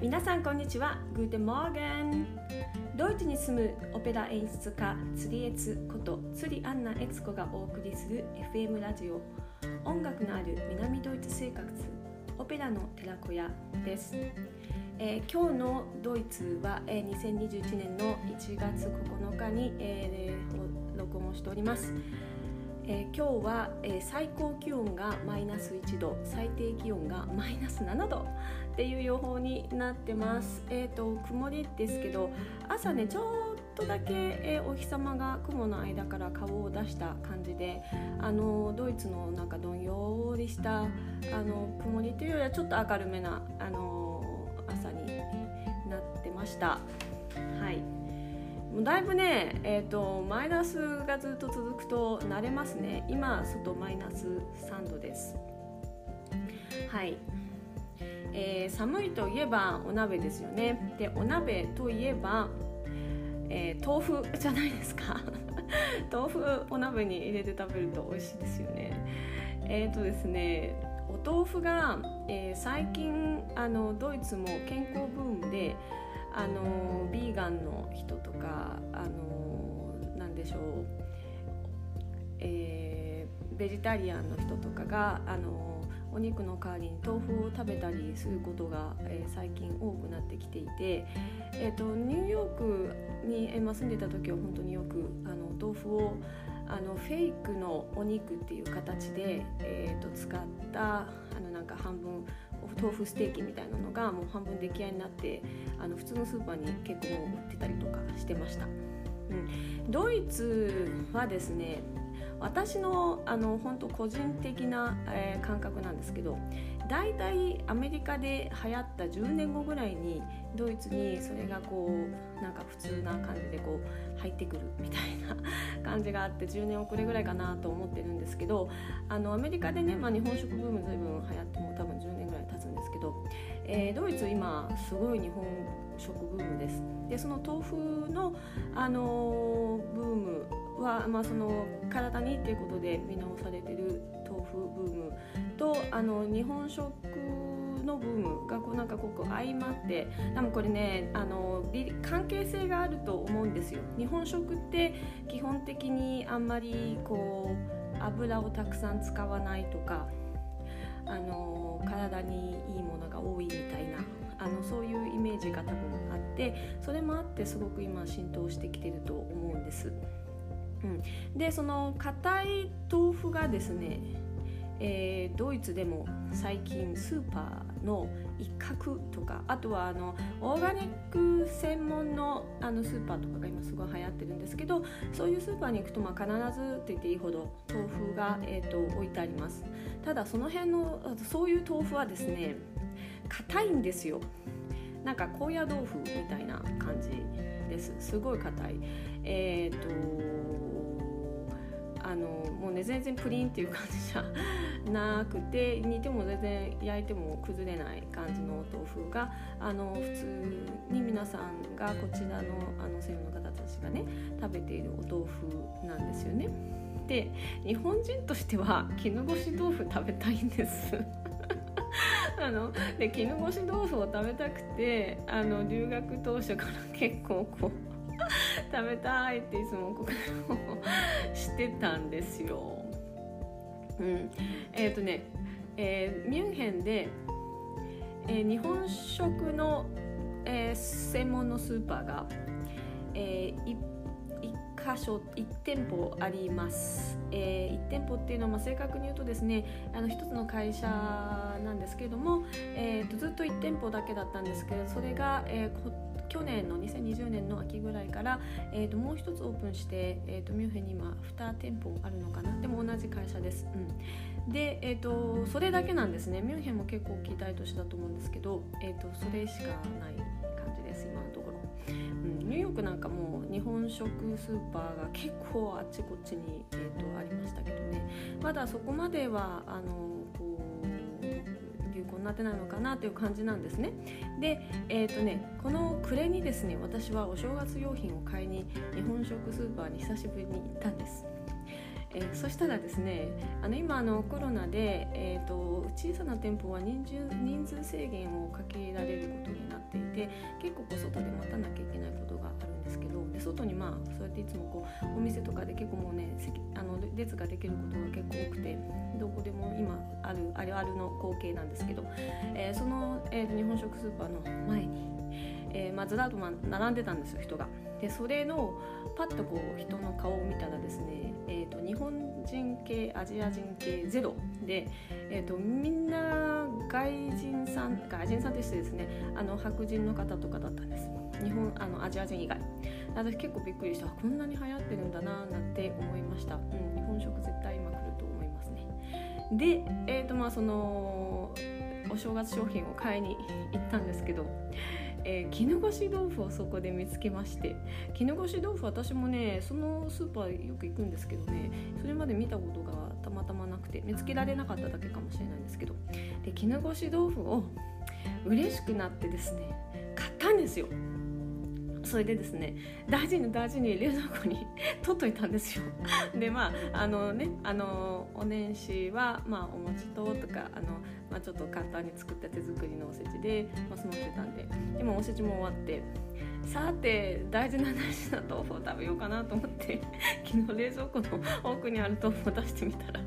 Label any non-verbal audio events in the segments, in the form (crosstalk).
皆さんこんにちは。 Guten Morgen。ドイツに住むオペラ演出家釣りエツこと釣りアンナエツコがお送りする FM ラジオ。音楽のある南ドイツ生活。オペラの寺子屋です、えー、今日のドイツは、えー、2021年の1月9日に、えー、録音をしております。えー、今日は、えー、最高気温がマイナス1度最低気温がマイナス7度っていう予報になってます。えーと、曇りですけど朝ねちょっとだけ、えー、お日様が雲の間から顔を出した感じであのドイツのなんかどんよりしたあの曇りというよりはちょっと明るめなあの朝になってました。はいもうだいぶね、えーと、マイナスがずっと続くと慣れますね。今外マイナス3度です。はい、えー、寒いといえばお鍋ですよね。でお鍋といえば、えー、豆腐じゃないですか。(laughs) 豆腐お鍋に入れて食べると美味しいですよね。えっ、ー、とですねお豆腐が、えー、最近あのドイツも健康ブームであのビーガンの人とかあのなんでしょう、えー、ベジタリアンの人とかがあのお肉の代わりに豆腐を食べたりすることが、えー、最近多くなってきていて、えーと、ニューヨークに、えーまあ、住んでた時は本当によくあの豆腐をあのフェイクのお肉っていう形で、えーと使ったあのなんか半分豆腐ステーキみたいなのがもう半分出来合いになってあの普通のスーパーに結構売ってたりとかしてました、うん、ドイツはですね私のあの本当個人的な、えー、感覚なんですけど大体アメリカで流行った10年後ぐらいにドイツにそれがこうなんか普通な感じでこう入ってくるみたいな感じがあって10年遅れぐらいかなと思ってるんですけどあのアメリカでね、まあ、日本食ブーム随分流行っても多分ど、えー、ドイツ今すごい日本食ブームです。でその豆腐の、あのー、ブームは、まあ、その体にっていうことで見直されてる豆腐ブームとあの日本食のブームがこうなんかこう相まって多分これねあの関係性があると思うんですよ。日本食って基本的にあんまりこう油をたくさん使わないとかあの体にいいもの多いみたいなあのそういうイメージが多分あってそれもあってすごく今浸透してきてると思うんです。うん、でその硬い豆腐がですねえー、ドイツでも最近スーパーの一角とかあとはあのオーガニック専門のあのスーパーとかが今すごい流行ってるんですけどそういうスーパーに行くとまあ必ずって言っていいほど豆腐が、えーと、置いてありますただその辺のそういう豆腐はですね硬いんですよ。なんか高野豆腐みたいな感じです。すごい硬い。えっ、ー、とあのもうね全然プリンっていう感じじゃなくて煮ても全然焼いても崩れない感じのお豆腐があの普通に皆さんがこちらのあの西洋の方たちがね食べているお豆腐なんですよね。で日本人としては絹ごし豆腐食べたいんです。あの？で絹ごし豆腐を食べたくてあの留学当初から結構こう (laughs) 食べたいっていつも告白をしてたんですよ。うん、えっ、ー、とね、えー、ミュンヘンで、えー、日本食の、えー、専門のスーパーが、えー、1箇所1店舗あります、えー、1店舗っていうのは、まあ、正確に言うとですねあの1つの会社なんですけれども、えーと、ずっと1店舗だけだったんですけどそれが、えー、去年の2020年の秋ぐらいから、えー、ともう一つオープンして、えー、とミュンヘンに今2店舗あるのかな。でも同じ会社です、うん、で、えーと、それだけなんですね。ミュンヘンも結構大きい大都市だと思うんですけど、えーと、それしかない感じです今のところ、うん、ニューヨークなんかも日本食スーパーが結構あっちこっちに、えー、とありましたけどね。まだそこまではあの流行になってないのかなという感じなんですね。で、えーとね、この暮れにですね私はお正月用品を買いに日本食スーパーに久しぶりに行ったんです。えー、そしたらですねあの今あのコロナで、えーと、小さな店舗は人数人数制限をかけられることになっていて結構こう外で待たなきゃいけないことが外にまあそうやっていつもこうお店とかで結構もうねあの列ができることが結構多くてどこでも今あるあるあるの光景なんですけど、えー、その、えー、日本食スーパーの前に、えーまあ、ずらっと並んでたんですよ人が。でそれのパッとこう人の顔を見たらですね、えーと、日本人系アジア人系ゼロで、えーと、みんな外人さん外人さんとしてですね。あの白人の方とかだったんです。日本あのアジア人以外。私結構びっくりした。こんなに流行ってるんだななんて思いました、うん、日本食絶対今来ると思いますね。でえっ、ー、とまあそのお正月商品を買いに行ったんですけどえー、絹ごし豆腐をそこで見つけまして絹ごし豆腐私もねそのスーパーよく行くんですけどねそれまで見たことがたまたまなくて見つけられなかっただけかもしれないんですけどで絹ごし豆腐を嬉しくなってですね買ったんですよ。それでですね大事に大事に冷蔵庫に取っといたんですよ。(laughs) でまああのねあのお年始は、まあ、お餅ととかあの、まあ、ちょっと簡単に作った手作りのおせちで、まあ、済ませたんで。今おせちも終わってさて大事な大事な豆腐を食べようかなと思って (laughs) 昨日冷蔵庫の奥にある豆腐を出してみたら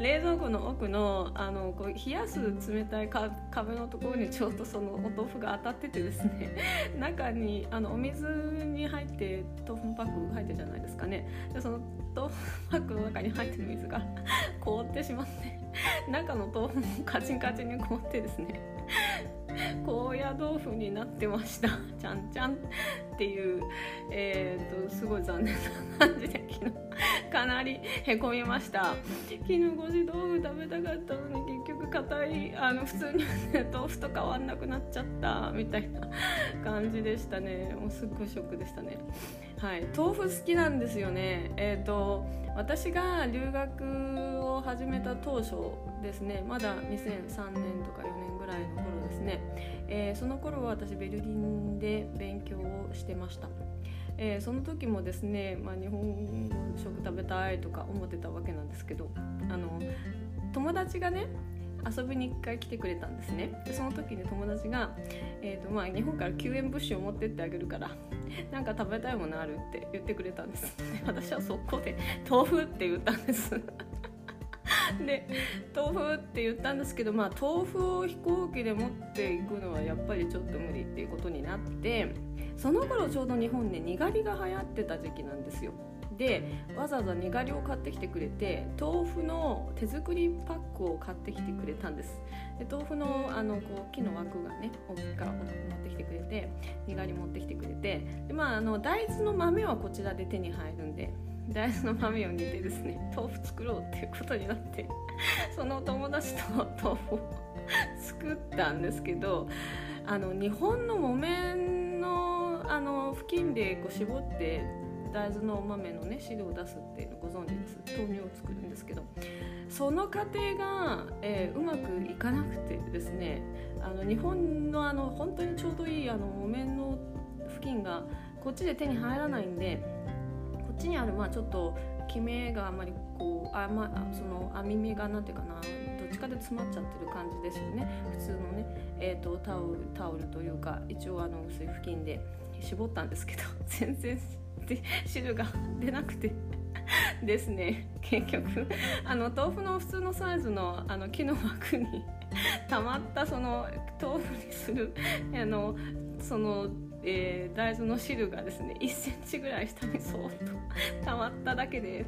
冷蔵庫の奥のあのこう冷やす冷たい壁のところにちょうどそのお豆腐が当たっててですね (laughs) 中にあのお水に入って豆腐のパック入ってるじゃないですかね。でその豆腐パックの中に入ってる水が (laughs) 凍ってしまって中の豆腐もカチンカチンに凍ってですね (laughs) 高野豆腐になってました。(laughs) ちゃんちゃんっていう、えーと、すごい残念な感じで昨日かなりへこみました。絹ごし豆腐食べたかったのに結局硬いあの普通に、(laughs) 豆腐と変わんなくなっちゃったみたいな感じでしたね。もうすっごいショックでしたね。はい。豆腐好きなんですよね。えっ、ー、と私が留学を始めた当初ですねまだ2003年とか4年ぐらいの頃ですね、えー、その頃は私ベルリンで勉強をしてました、えー、その時もですね、まあ、日本食食べたいとか思ってたわけなんですけどあの友達がね遊びに1回来てくれたんですね。でその時に友達が、えーとまあ、日本から救援物資を持ってってあげるから (laughs) なんか食べたいものあるって言ってくれたんです。(laughs) 私は速攻で豆腐って言ったんです。で (laughs) 豆腐って言ったんですけど、まあ、豆腐を飛行機で持っていくのはやっぱりちょっと無理っていうことになってその頃ちょうど日本でにがりが流行ってた時期なんですよ。でわざわざにがりを買ってきてくれて豆腐の手作りパックを買ってきてくれたんですで豆腐のあのこう木の枠がね大きく持ってきてくれてにがり持ってきてくれてで、まあ、あの大豆の豆はこちらで手に入るんで大豆の豆を煮てですね豆腐作ろうっていうことになってその友達と豆腐を (laughs) 作ったんですけどあの日本の木綿のあの布巾でこう絞って大豆のお豆のね汁を出すっていうのご存知です？豆乳を作るんですけどその過程が、えー、うまくいかなくてですねあの日本のあの本当にちょうどいいあの木綿の布巾がこっちで手に入らないんでちにあるまあちょっと決めがあまりこうあ、まあ、その網目がなんていうかなどっちかで詰まっちゃってる感じですよね。普通のね、えーと、タオルタオルというか一応あの薄い布巾で絞ったんですけど (laughs) 全然汁が出なくてですね結局。あの豆腐の普通のサイズのあの木の枠に (laughs) 溜まったその豆腐にするあのそのえー、大豆の汁がですね1センチぐらい下にそーっと溜まっただけで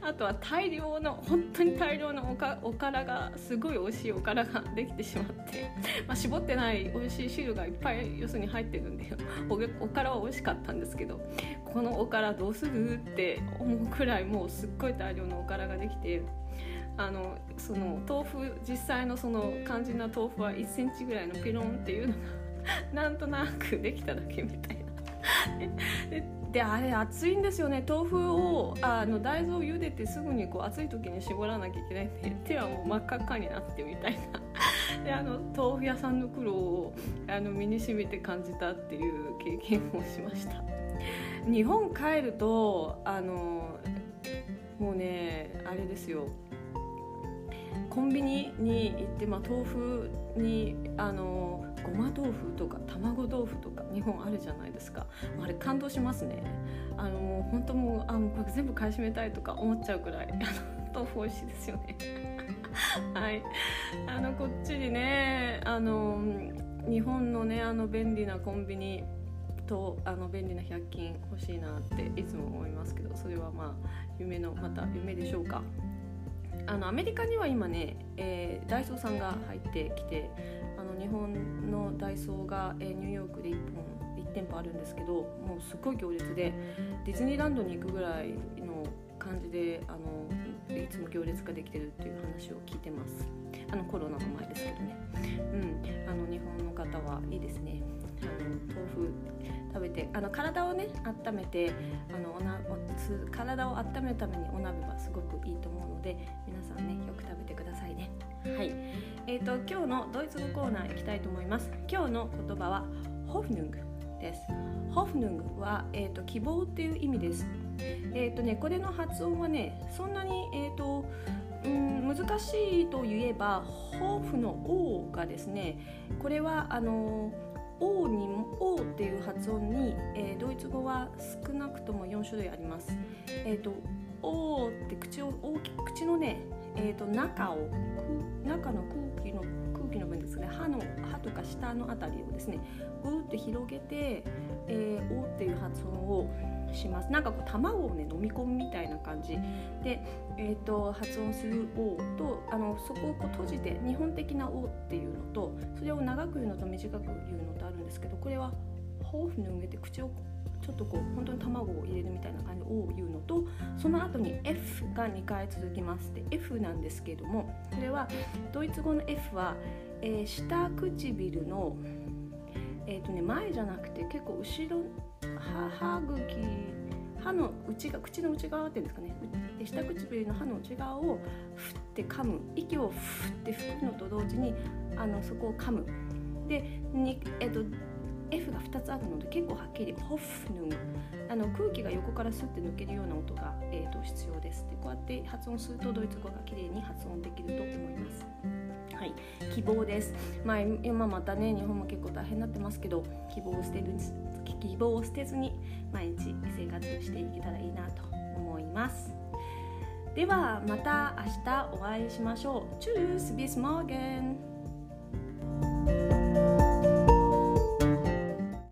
あとは大量の本当に大量のおかおからがすごい美味しいおからができてしまって、まあ、絞ってない美味しい汁がいっぱい要するに入ってるんでおおからは美味しかったんですけどこのおからどうするって思うくらいもうすっごい大量のおからができて。あのその豆腐実際のその肝心な豆腐は1センチぐらいのピロンっていうのが (laughs) なんとなくできただけみたいな。(laughs) でであれ熱いんですよね。豆腐をあの大豆を茹でてすぐにこう熱い時に絞らなきゃいけないんで (laughs) 手はもう真っ赤っかになってみたいな。であの豆腐屋さんの苦労をあの身にしみて感じたっていう経験をしました。日本帰るとあのもうねあれですよ。コンビニに行って、まあ、豆腐にあのごま豆腐とか卵豆腐とか日本あるじゃないですか。あれ感動しますね。あの本当もうあもこれ全部買い占めたいとか思っちゃうくらいあの豆腐美味しいですよね。(laughs) はい。あのこっちにねあの日本のねあの便利なコンビニとあの便利な100均欲しいなっていつも思いますけどそれはまあ夢のまた夢でしょうか。あのアメリカには今ね、えー、ダイソーさんが入ってきてあの日本のダイソーが、えー、ニューヨークで1本1店舗あるんですけどもうすっごい行列でディズニーランドに行くぐらいの感じであのいつも行列ができてるっていう話を聞いてます。あのコロナの前ですけどね。うん。あの日本の方はいいですね。あの豆腐てあの体をね温めてあのおな体を温めるためにお鍋はすごくいいと思うので皆さんねよく食べてくださいね。はい。えーと、今日のドイツ語コーナー行きたいと思います。今日の言葉はホフヌングです。ホフヌングは、えーと、希望っていう意味です。えっ、ー、とねこれの発音はねそんなにえっ、ー、とうん難しいといえばホーフの「O」がですねこれはあの O にも O っていう発音に、えー、ドイツ語は少なくとも4種類あります。えっ、ー、と O って口を大き口のね、えーと、中を中の空気の空気の分ですね歯の歯とか下のあたりをですねうーって広げて、えー、O っていう発音をします。なんかこう卵をね飲み込むみたいな感じ。で、えーと、発音する「お」とあのそこをこう閉じて日本的な「お」っていうのとそれを長く言うのと短く言うのとあるんですけどこれは「ホーフの上で口をちょっとこう本当に卵を入れるみたいな感じで「お」を言うのとその後に「F」が2回続きます。で F なんですけれどもこれはドイツ語の F は、えー、下唇のえーとね、前じゃなくて結構後ろ歯茎歯の内側口の内側っていうんですかね。下唇の歯の内側をふって噛む。息をふって吹くのと同時にあのそこを噛む。でに、えーと、F が2つあるので結構はっきりホフヌンあの空気が横からスッて抜けるような音が、えーと必要です。でこうやって発音するとドイツ語がきれいに発音できると思います。はい、希望です、まあ、今またね日本も結構大変になってますけど希望を捨てる希望を捨てずに毎日生活していけたらいいなと思います。ではまた明日お会いしましょう。Tschüss, bis morgen!